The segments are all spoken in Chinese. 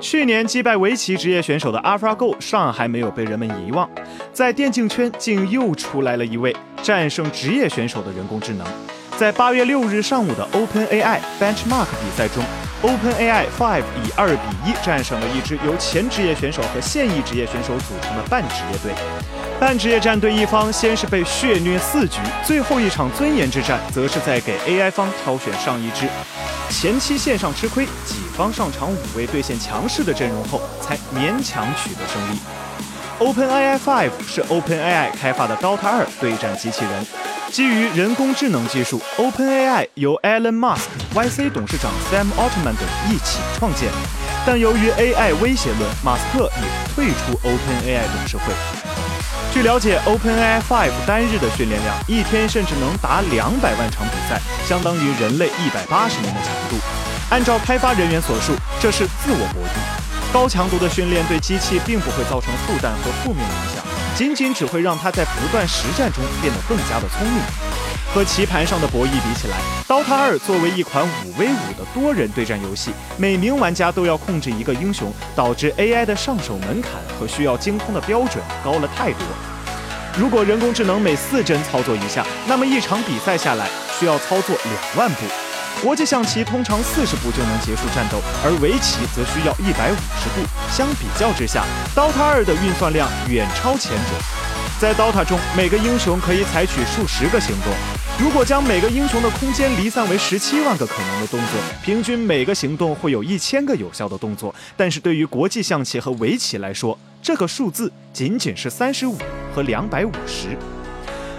去年击败围棋职业选手的 AlphaGo 尚还没有被人们遗忘，在电竞圈竟又出来了一位战胜职业选手的人工智能。在八月六日上午的 OpenAI Benchmark 比赛中，OpenAI Five 以二比一战胜了一支由前职业选手和现役职业选手组成的半职业队。半职业战队一方先是被血虐四局，最后一场尊严之战，则是在给 AI 方挑选上一支。前期线上吃亏，己方上场五位对线强势的阵容后，才勉强取得胜利。OpenAI Five 是 OpenAI 开发的 Dota 二对战机器人，基于人工智能技术，OpenAI 由 Elon Musk、YC 董事长 Sam Altman 等一起创建，但由于 AI 威胁论，马斯克已退出 OpenAI 董事会。据了解，OpenAI Five 单日的训练量一天甚至能达两百万场比赛，相当于人类一百八十年的强度。按照开发人员所述，这是自我博弈。高强度的训练对机器并不会造成负担和负面影响，仅仅只会让它在不断实战中变得更加的聪明。和棋盘上的博弈比起来，《DOTA 二》作为一款五 v 五的多人对战游戏，每名玩家都要控制一个英雄，导致 AI 的上手门槛和需要精通的标准高了太多。如果人工智能每四帧操作一下，那么一场比赛下来需要操作两万步。国际象棋通常四十步就能结束战斗，而围棋则需要一百五十步。相比较之下，《DOTA 二》的运算量远超前者。在 DOTA 中，每个英雄可以采取数十个行动。如果将每个英雄的空间离散为十七万个可能的动作，平均每个行动会有一千个有效的动作。但是对于国际象棋和围棋来说，这个数字仅仅是三十五和两百五十。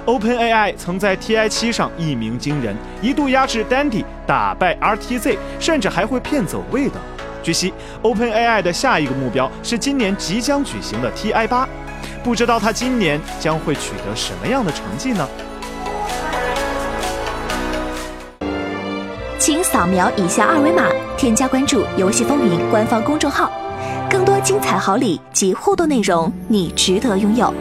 OpenAI 曾在 TI 七上一鸣惊人，一度压制 Dandy，打败 RTZ，甚至还会骗走位的。据悉，OpenAI 的下一个目标是今年即将举行的 TI 八，不知道他今年将会取得什么样的成绩呢？请扫描以下二维码，添加关注“游戏风云”官方公众号，更多精彩好礼及互动内容，你值得拥有。